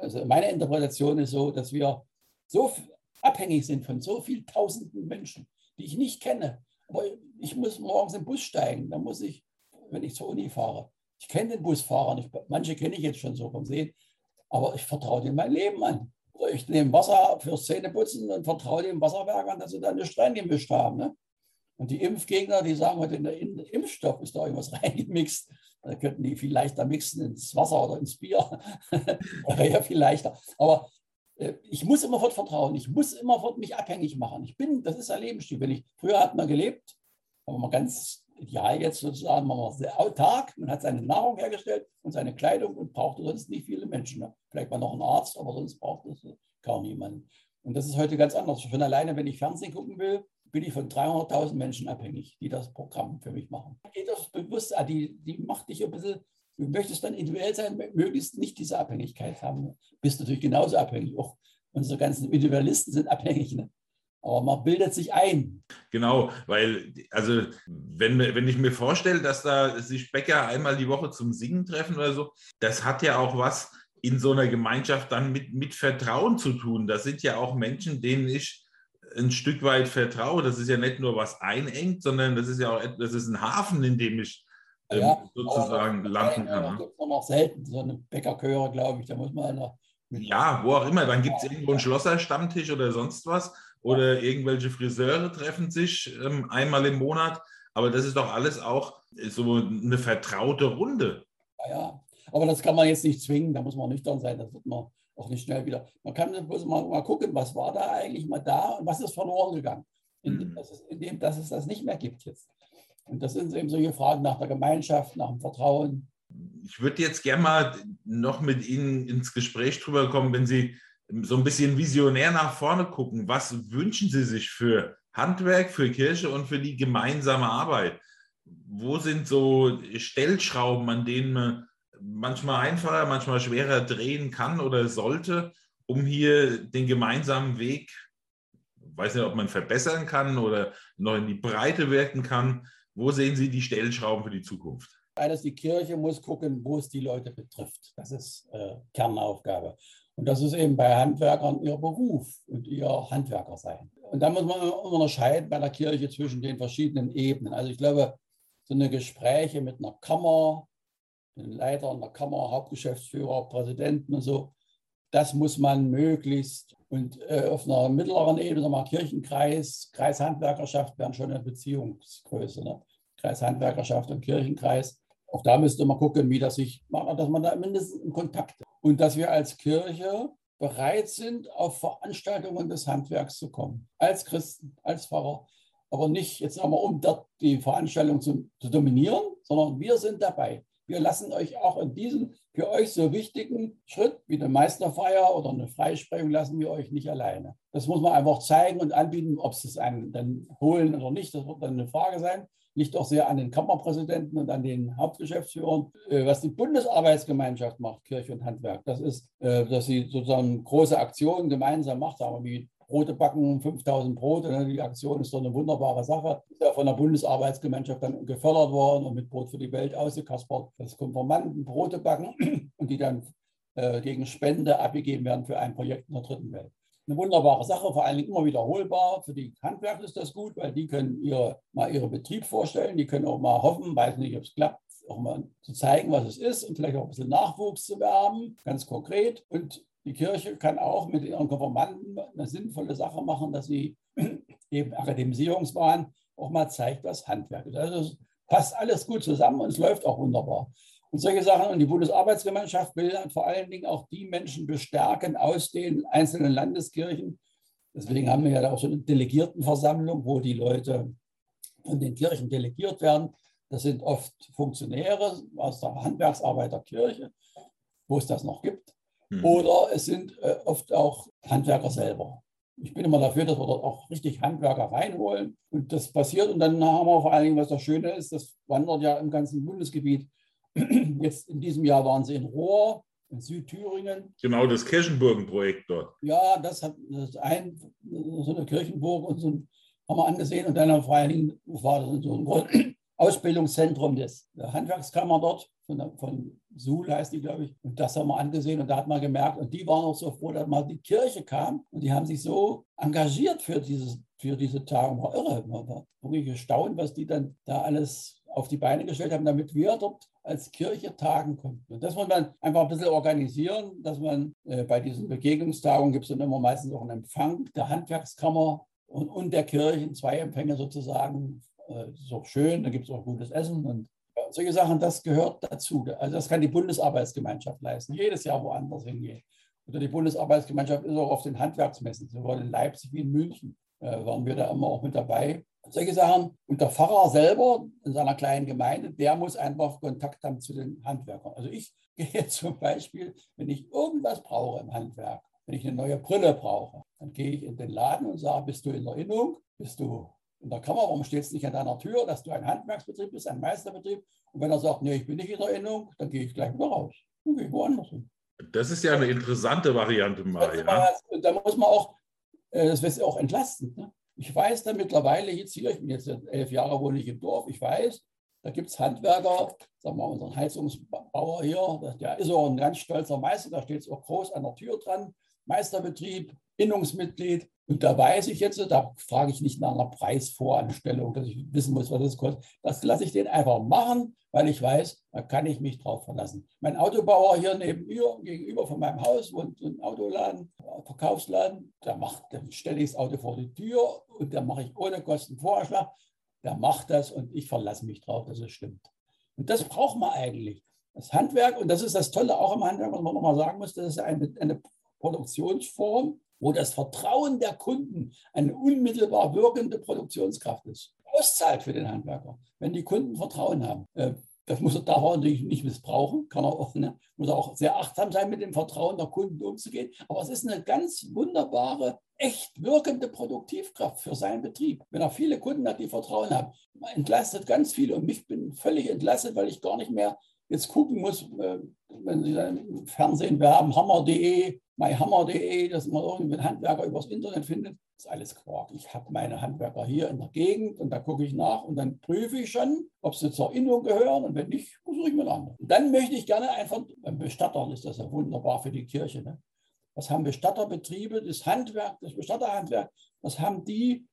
also meine Interpretation ist so, dass wir so abhängig sind von so vielen tausenden Menschen, die ich nicht kenne. Aber ich muss morgens im Bus steigen, da muss ich, wenn ich zur Uni fahre. Ich kenne den Busfahrer nicht, manche kenne ich jetzt schon so vom Sehen, aber ich vertraue dem mein Leben an. Ich nehme Wasser fürs Zähneputzen und vertraue dem Wasserwerk an, dass sie da eine Stein gemischt haben. Ne? Und die Impfgegner, die sagen heute, in der Impfstoff ist da irgendwas reingemixt. Da könnten die viel leichter mixen ins Wasser oder ins Bier. Wäre ja viel leichter. Aber äh, ich muss immerfort vertrauen. Ich muss immerfort mich abhängig machen. Ich bin, das ist ein Lebensstil. Wenn ich, früher hat man gelebt, aber man ganz ideal jetzt sozusagen, man war sehr autark, man hat seine Nahrung hergestellt und seine Kleidung und brauchte sonst nicht viele Menschen. Ne? Vielleicht mal noch einen Arzt, aber sonst braucht es kaum niemanden. Und das ist heute ganz anders. Schon alleine, wenn ich Fernsehen gucken will, bin ich von 300.000 Menschen abhängig, die das Programm für mich machen. Geht das bewusst, die, die macht dich ein bisschen, du möchtest dann individuell sein, möglichst nicht diese Abhängigkeit haben. Bist natürlich genauso abhängig. Auch unsere ganzen Individualisten sind abhängig. Ne? Aber man bildet sich ein. Genau, weil, also, wenn, wenn ich mir vorstelle, dass da sich Bäcker einmal die Woche zum Singen treffen oder so, das hat ja auch was in so einer Gemeinschaft dann mit, mit Vertrauen zu tun. Das sind ja auch Menschen, denen ich ein Stück weit vertraue. Das ist ja nicht nur was einengt, sondern das ist ja auch das ist ein Hafen, in dem ich ähm, ja, sozusagen landen kann. Das gibt es noch selten, so eine Bäckerchöre, glaube ich. Da muss man noch ja, wo auch immer. Dann gibt es irgendwo einen Schlosserstammtisch oder sonst was. Oder irgendwelche Friseure treffen sich ähm, einmal im Monat. Aber das ist doch alles auch so eine vertraute Runde. Ja, ja. Aber das kann man jetzt nicht zwingen. Da muss man nüchtern sein. Das wird man auch nicht schnell wieder. Man kann mal, mal gucken, was war da eigentlich mal da und was ist verloren gegangen, indem, mhm. dass es, indem dass es das nicht mehr gibt jetzt. Und das sind eben solche Fragen nach der Gemeinschaft, nach dem Vertrauen. Ich würde jetzt gerne mal noch mit Ihnen ins Gespräch drüber kommen, wenn Sie so ein bisschen visionär nach vorne gucken. Was wünschen Sie sich für Handwerk, für Kirche und für die gemeinsame Arbeit? Wo sind so Stellschrauben, an denen man manchmal einfacher, manchmal schwerer drehen kann oder sollte, um hier den gemeinsamen Weg, weiß nicht, ob man verbessern kann oder noch in die Breite wirken kann. Wo sehen Sie die Stellschrauben für die Zukunft? Eines, die Kirche muss gucken, wo es die Leute betrifft. Das ist äh, Kernaufgabe. Und das ist eben bei Handwerkern ihr Beruf und ihr Handwerker sein. Und da muss man unterscheiden bei der Kirche zwischen den verschiedenen Ebenen. Also ich glaube, so eine Gespräche mit einer Kammer, den Leiter einer Kammer, Hauptgeschäftsführer, Präsidenten und so, das muss man möglichst und äh, auf einer mittleren Ebene, mal Kirchenkreis, Kreishandwerkerschaft wären schon eine Beziehungsgröße. Ne? Kreishandwerkerschaft und Kirchenkreis. Auch da müsste man gucken, wie das sich macht, dass man da mindestens in Kontakt ist. Und dass wir als Kirche bereit sind, auf Veranstaltungen des Handwerks zu kommen. Als Christen, als Pfarrer. Aber nicht jetzt sagen wir, um dort die Veranstaltung zu, zu dominieren, sondern wir sind dabei. Wir lassen euch auch in diesem für euch so wichtigen Schritt wie eine Meisterfeier oder eine Freisprechung lassen wir euch nicht alleine. Das muss man einfach zeigen und anbieten, ob sie es einen dann holen oder nicht. Das wird dann eine Frage sein. Liegt auch sehr an den Kammerpräsidenten und an den Hauptgeschäftsführern. Äh, was die Bundesarbeitsgemeinschaft macht, Kirche und Handwerk, das ist, äh, dass sie sozusagen große Aktionen gemeinsam macht, sagen wir wie Brote backen, 5000 Brote. Ne? Die Aktion ist doch eine wunderbare Sache. Ist ja von der Bundesarbeitsgemeinschaft dann gefördert worden und mit Brot für die Welt ausgekaspert. Das Konformanten Brote backen und die dann äh, gegen Spende abgegeben werden für ein Projekt in der dritten Welt. Eine wunderbare Sache, vor allen Dingen immer wiederholbar. Für die Handwerker ist das gut, weil die können ihre, mal ihren Betrieb vorstellen. Die können auch mal hoffen, weiß nicht, ob es klappt, auch mal zu zeigen, was es ist und vielleicht auch ein bisschen Nachwuchs zu werben, ganz konkret. Und die Kirche kann auch mit ihren Konformanten eine sinnvolle Sache machen, dass sie eben Akademisierungswahn auch mal zeigt, was Handwerk ist. Also es passt alles gut zusammen und es läuft auch wunderbar. Und solche Sachen. Und die Bundesarbeitsgemeinschaft will dann vor allen Dingen auch die Menschen bestärken aus den einzelnen Landeskirchen. Deswegen haben wir ja auch so eine Delegiertenversammlung, wo die Leute von den Kirchen delegiert werden. Das sind oft Funktionäre aus der Handwerksarbeiterkirche, wo es das noch gibt. Hm. Oder es sind äh, oft auch Handwerker selber. Ich bin immer dafür, dass wir dort auch richtig Handwerker reinholen. Und das passiert. Und dann haben wir vor allen Dingen, was das Schöne ist, das wandert ja im ganzen Bundesgebiet. Jetzt in diesem Jahr waren sie in Rohr, in Südthüringen. Genau, das Kirchenburgenprojekt dort. Ja, das hat das ein, so eine Kirchenburg und so ein, haben wir angesehen. Und dann vor allen Dingen war das so ein Ausbildungszentrum des, Handwerkskammer dort, von, von Suhl heißt die, glaube ich. Und das haben wir angesehen und da hat man gemerkt, und die waren auch so froh, dass mal die Kirche kam und die haben sich so engagiert für, dieses, für diese Tage. War irre. Man war wirklich gestaunt, was die dann da alles auf die Beine gestellt haben, damit wir dort als Kirche tagen konnten. Und das muss man einfach ein bisschen organisieren, dass man äh, bei diesen Begegnungstagungen gibt es dann immer meistens auch einen Empfang der Handwerkskammer und, und der Kirchen, zwei Empfänge sozusagen äh, das ist auch schön, da gibt es auch gutes Essen und solche Sachen, das gehört dazu. Also das kann die Bundesarbeitsgemeinschaft leisten, jedes Jahr woanders hingehen. Oder die Bundesarbeitsgemeinschaft ist auch auf den Handwerksmessen, sowohl in Leipzig wie in München äh, waren wir da immer auch mit dabei. Solche Sachen. Und der Pfarrer selber in seiner kleinen Gemeinde, der muss einfach Kontakt haben zu den Handwerkern. Also ich gehe zum Beispiel, wenn ich irgendwas brauche im Handwerk, wenn ich eine neue Brille brauche, dann gehe ich in den Laden und sage, bist du in Erinnerung? Bist du in der Kammer, warum steht es nicht an deiner Tür, dass du ein Handwerksbetrieb bist, ein Meisterbetrieb? Und wenn er sagt, nee, ich bin nicht in Erinnerung, dann gehe ich gleich wieder raus. Dann gehe ich woanders hin. Das ist ja eine interessante Variante mal. Ja. Da muss man auch, äh, das ist auch entlastend. Ne? Ich weiß da mittlerweile jetzt hier, ich bin jetzt elf Jahre wohne ich im Dorf, ich weiß, da gibt es Handwerker, sagen wir mal, unseren Heizungsbauer hier, der ist auch ein ganz stolzer Meister, da steht es auch groß an der Tür dran, Meisterbetrieb, Innungsmitglied. Und da weiß ich jetzt, da frage ich nicht nach einer Preisvoranstellung, dass ich wissen muss, was das kostet. Das lasse ich den einfach machen, weil ich weiß, da kann ich mich drauf verlassen. Mein Autobauer hier neben mir, gegenüber von meinem Haus, wohnt ein Autoladen, Verkaufsladen, da macht, dann stelle ich das Auto vor die Tür und dann mache ich ohne Kostenvoranschlag. Der macht das und ich verlasse mich drauf, dass es stimmt. Und das braucht man eigentlich. Das Handwerk, und das ist das Tolle auch im Handwerk, was man nochmal sagen muss, das ist eine, eine Produktionsform, wo das Vertrauen der Kunden eine unmittelbar wirkende Produktionskraft ist. Auszahlt für den Handwerker, wenn die Kunden Vertrauen haben. Äh, das muss er, darf natürlich nicht missbrauchen, kann er auch, ne? muss er auch sehr achtsam sein, mit dem Vertrauen der Kunden umzugehen. Aber es ist eine ganz wunderbare, echt wirkende Produktivkraft für seinen Betrieb. Wenn er viele Kunden hat, die Vertrauen haben, entlastet ganz viele und mich bin völlig entlastet, weil ich gar nicht mehr jetzt gucken muss, äh, wenn Sie dann im Fernsehen werben, hammer.de, myhammer.de, dass man irgendeinen Handwerker übers Internet findet, ist alles Quark. Ich habe meine Handwerker hier in der Gegend und da gucke ich nach und dann prüfe ich schon, ob sie zur Innung gehören und wenn nicht, suche ich mir einen anderen. Dann möchte ich gerne einfach, beim Bestatter ist das ja wunderbar für die Kirche, ne? was haben Bestatterbetriebe, das Handwerk, das Bestatterhandwerk, was haben die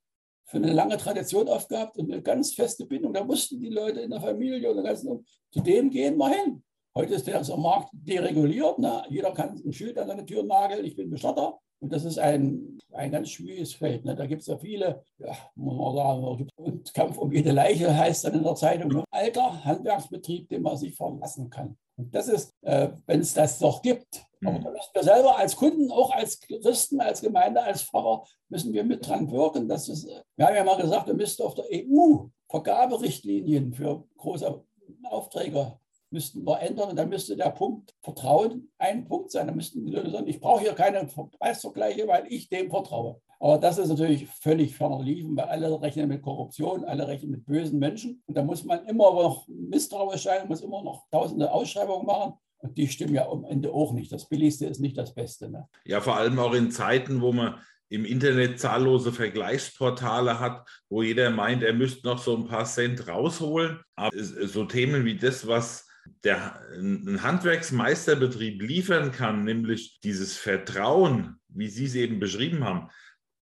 für eine lange Tradition aufgehabt und eine ganz feste Bindung. Da wussten die Leute in der Familie oder ganz, zu dem gehen wir hin. Heute ist der Markt dereguliert. Ne? Jeder kann ein Schild an seine Tür nageln, ich bin Bestatter. Und das ist ein, ein ganz schwieriges Feld. Ne? Da gibt es ja viele, ja, muss man sagen, und Kampf um jede Leiche heißt dann in der Zeitung, ne? alter Handwerksbetrieb, den man sich verlassen kann. Und das ist, äh, wenn es das doch gibt, aber mhm. da müssen wir selber als Kunden, auch als Christen, als Gemeinde, als Pfarrer, müssen wir mit dran wirken. Dass es, wir haben ja mal gesagt, wir müssten auf der EU Vergaberichtlinien für große Aufträge müssten wir ändern und dann müsste der Punkt Vertrauen ein Punkt sein. Da müssten die Leute sagen, ich brauche hier keine Preisvergleiche, weil ich dem vertraue. Aber das ist natürlich völlig ferner liefen, weil alle rechnen mit Korruption, alle rechnen mit bösen Menschen. Und da muss man immer noch misstrauisch sein, muss immer noch tausende Ausschreibungen machen. Die stimmen ja am Ende auch nicht. Das Billigste ist nicht das Beste. Ne? Ja, vor allem auch in Zeiten, wo man im Internet zahllose Vergleichsportale hat, wo jeder meint, er müsste noch so ein paar Cent rausholen. Aber so Themen wie das, was der, ein Handwerksmeisterbetrieb liefern kann, nämlich dieses Vertrauen, wie Sie es eben beschrieben haben,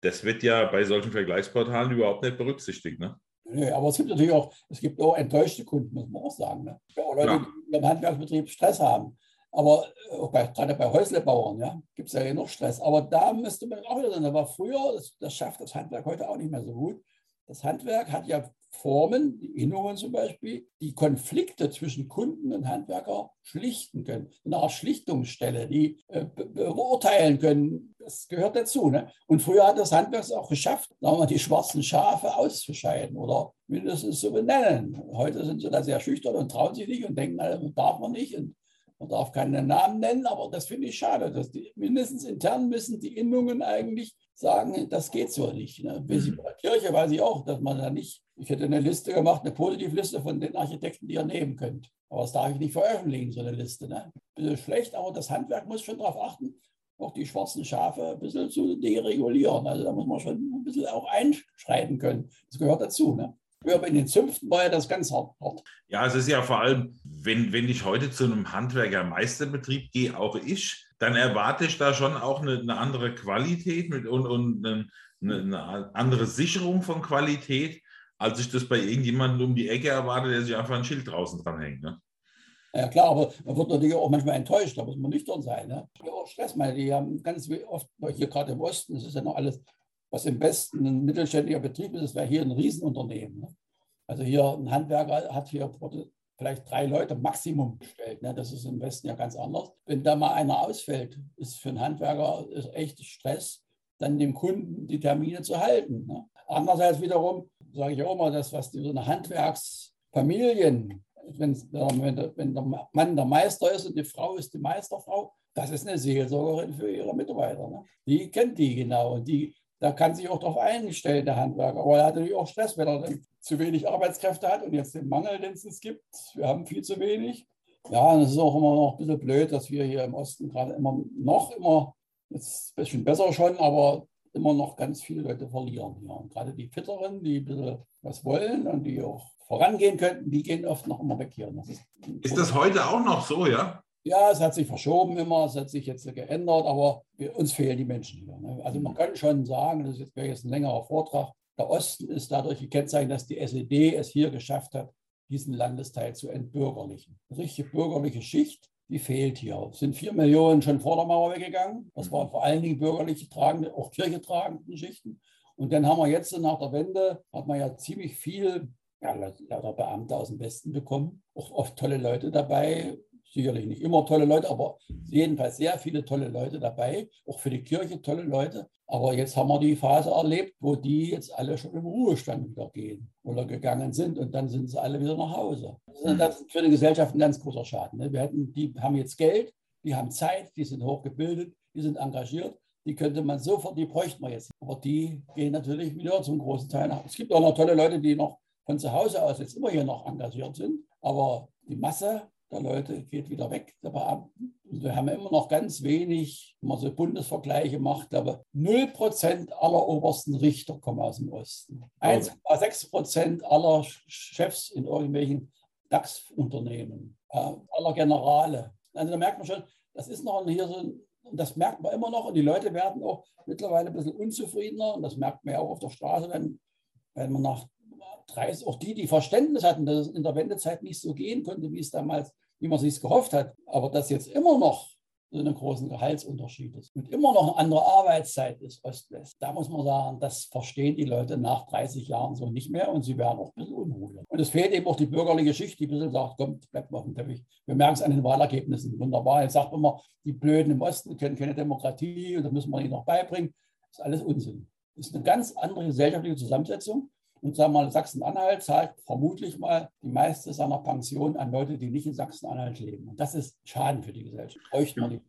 das wird ja bei solchen Vergleichsportalen überhaupt nicht berücksichtigt. Ne? Nee, aber es gibt natürlich auch, es gibt auch enttäuschte Kunden, muss man auch sagen. Ne? Ja. die im Handwerksbetrieb Stress haben. Aber auch bei, gerade bei Häuslebauern ja, gibt es ja noch Stress. Aber da müsste man auch wieder sagen, da war früher, das, das schafft das Handwerk heute auch nicht mehr so gut. Das Handwerk hat ja Formen, die Innungen zum Beispiel, die Konflikte zwischen Kunden und Handwerker schlichten können. Eine Art Schlichtungsstelle, die äh, beurteilen können. Das gehört dazu. Ne? Und früher hat das Handwerk es auch geschafft, sagen wir, die schwarzen Schafe auszuscheiden oder mindestens zu benennen. Heute sind sie da sehr schüchtern und trauen sich nicht und denken, also, darf man nicht. Und man darf keinen Namen nennen, aber das finde ich schade. Dass die, mindestens intern müssen die Innungen eigentlich sagen, das geht so nicht. Ne? Sie mhm. bei der Kirche weiß ich auch, dass man da nicht, ich hätte eine Liste gemacht, eine Positivliste von den Architekten, die ihr nehmen könnt. Aber das darf ich nicht veröffentlichen, so eine Liste. Ne? Bisschen schlecht, aber das Handwerk muss schon darauf achten, auch die schwarzen Schafe ein bisschen zu deregulieren. Also da muss man schon ein bisschen auch einschreiten können. Das gehört dazu. Ne? Aber in den Zünften war ja das ganz hart. Ja, es ist ja vor allem, wenn, wenn ich heute zu einem Handwerkermeisterbetrieb gehe, auch ich, dann erwarte ich da schon auch eine, eine andere Qualität mit, und, und eine, eine, andere Sicherung von Qualität, als ich das bei irgendjemandem um die Ecke erwarte, der sich einfach ein Schild draußen dranhängt. Ne? Ja klar, aber man wird natürlich auch manchmal enttäuscht, da muss man nüchtern sein. Ne? Ja, auch Stress, weil die haben ganz oft, hier gerade im Osten, das ist ja noch alles was im Westen ein mittelständischer Betrieb ist, das wäre hier ein Riesenunternehmen. Ne? Also hier ein Handwerker hat hier vielleicht drei Leute Maximum gestellt. Ne? Das ist im Westen ja ganz anders. Wenn da mal einer ausfällt, ist für einen Handwerker echt Stress, dann dem Kunden die Termine zu halten. Ne? Andererseits wiederum sage ich auch mal, das, was so eine Handwerksfamilien, wenn, wenn der Mann der Meister ist und die Frau ist die Meisterfrau, das ist eine Seelsorgerin für ihre Mitarbeiter. Ne? Die kennt die genau und die da kann sich auch darauf einstellen, der Handwerker. Aber er hat natürlich auch Stress, wenn er dann zu wenig Arbeitskräfte hat und jetzt den Mangel, den es gibt. Wir haben viel zu wenig. Ja, und es ist auch immer noch ein bisschen blöd, dass wir hier im Osten gerade immer noch immer, jetzt ein bisschen besser schon, aber immer noch ganz viele Leute verlieren. Ja. Und gerade die Fitteren, die ein bisschen was wollen und die auch vorangehen könnten, die gehen oft noch immer weg hier. Das ist, ist das heute auch noch so, ja? Ja, es hat sich verschoben immer, es hat sich jetzt geändert, aber wir, uns fehlen die Menschen hier. Ne? Also man kann schon sagen, das wäre jetzt ein längerer Vortrag, der Osten ist dadurch gekennzeichnet, dass die SED es hier geschafft hat, diesen Landesteil zu entbürgerlichen. Eine richtige bürgerliche Schicht, die fehlt hier. Es sind vier Millionen schon vor der Mauer weggegangen. Das waren vor allen Dingen bürgerliche tragende, auch kirchetragende Schichten. Und dann haben wir jetzt nach der Wende, hat man ja ziemlich viel ja, lauter Beamte aus dem Westen bekommen. Auch oft tolle Leute dabei, sicherlich nicht immer tolle Leute, aber jedenfalls sehr viele tolle Leute dabei, auch für die Kirche tolle Leute. Aber jetzt haben wir die Phase erlebt, wo die jetzt alle schon im Ruhestand wieder gehen oder gegangen sind und dann sind sie alle wieder nach Hause. Das ist für die Gesellschaft ein ganz großer Schaden. Ne? Wir hätten, die haben jetzt Geld, die haben Zeit, die sind hochgebildet, die sind engagiert. Die könnte man sofort, die bräuchten wir jetzt. Aber die gehen natürlich wieder zum großen Teil nach. Es gibt auch noch tolle Leute, die noch von zu Hause aus jetzt immer hier noch engagiert sind. Aber die Masse der Leute geht wieder weg, der Beamten. Und wir haben immer noch ganz wenig, wenn man so Bundesvergleiche macht, aber 0% aller obersten Richter kommen aus dem Osten. 1,6% aller Chefs in irgendwelchen DAX-Unternehmen, äh, aller Generale. Also da merkt man schon, das ist noch hier so Und das merkt man immer noch. Und die Leute werden auch mittlerweile ein bisschen unzufriedener. Und das merkt man ja auch auf der Straße, wenn, wenn man nach 30, auch die, die Verständnis hatten, dass es in der Wendezeit nicht so gehen konnte, wie es damals, wie man sich gehofft hat. Aber dass jetzt immer noch so einen großen Gehaltsunterschied ist und immer noch eine andere Arbeitszeit ist, Ost-West. Da muss man sagen, das verstehen die Leute nach 30 Jahren so nicht mehr und sie werden auch ein bisschen unruhig. Und es fehlt eben auch die bürgerliche Schicht, die ein bisschen sagt, kommt, bleibt mal auf dem Teppich. Wir merken es an den Wahlergebnissen. Wunderbar. Jetzt sagt man immer, die Blöden im Osten können keine Demokratie und das müssen wir ihnen noch beibringen. Das ist alles Unsinn. Das ist eine ganz andere gesellschaftliche Zusammensetzung. Und sagen wir mal, Sachsen-Anhalt zahlt vermutlich mal die meiste seiner Pension an Leute, die nicht in Sachsen-Anhalt leben. Und das ist Schaden für die Gesellschaft.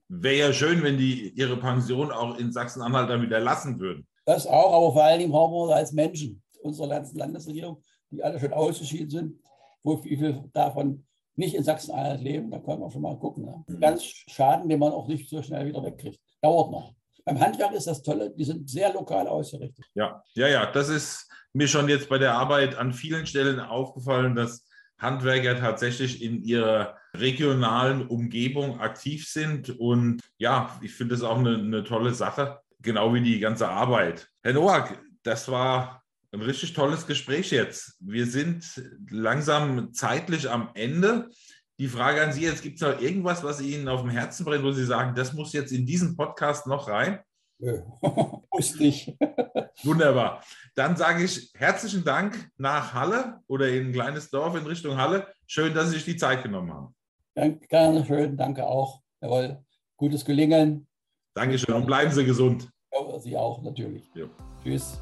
Wäre ja schön, wenn die ihre Pension auch in Sachsen-Anhalt dann wieder lassen würden. Das auch, aber vor allen Dingen brauchen wir als Menschen, unsere Landesregierung, die alle schon ausgeschieden sind, wo viele davon nicht in Sachsen-Anhalt leben, da können wir schon mal gucken. Ne? Mhm. Ganz Schaden, den man auch nicht so schnell wieder wegkriegt. Dauert noch. Beim Handwerk ist das Tolle, die sind sehr lokal ausgerichtet. Ja, ja, ja, das ist mir schon jetzt bei der Arbeit an vielen Stellen aufgefallen, dass Handwerker tatsächlich in ihrer regionalen Umgebung aktiv sind. Und ja, ich finde das auch eine, eine tolle Sache, genau wie die ganze Arbeit. Herr Noack, das war ein richtig tolles Gespräch jetzt. Wir sind langsam zeitlich am Ende. Die Frage an Sie jetzt, gibt es noch irgendwas, was Ihnen auf dem Herzen brennt, wo Sie sagen, das muss jetzt in diesen Podcast noch rein? Nö, muss nicht. Wunderbar. Dann sage ich herzlichen Dank nach Halle oder in ein kleines Dorf in Richtung Halle. Schön, dass Sie sich die Zeit genommen haben. Danke, gerne schön, danke auch. Jawohl, gutes Gelingen. Dankeschön und bleiben Sie gesund. Ja, Sie auch, natürlich. Jo. Tschüss.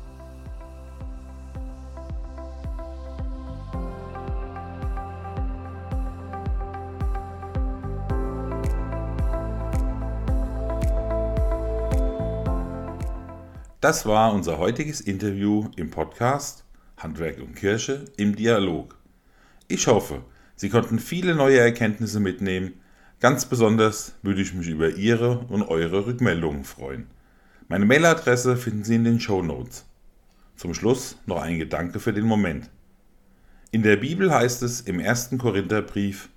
Das war unser heutiges Interview im Podcast Handwerk und Kirche im Dialog. Ich hoffe, Sie konnten viele neue Erkenntnisse mitnehmen. Ganz besonders würde ich mich über Ihre und eure Rückmeldungen freuen. Meine Mailadresse finden Sie in den Show Notes. Zum Schluss noch ein Gedanke für den Moment. In der Bibel heißt es im ersten Korintherbrief,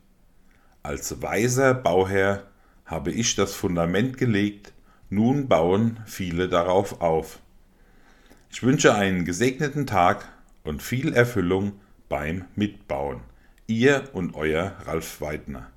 als weiser Bauherr habe ich das Fundament gelegt, nun bauen viele darauf auf. Ich wünsche einen gesegneten Tag und viel Erfüllung beim Mitbauen. Ihr und euer Ralf Weidner.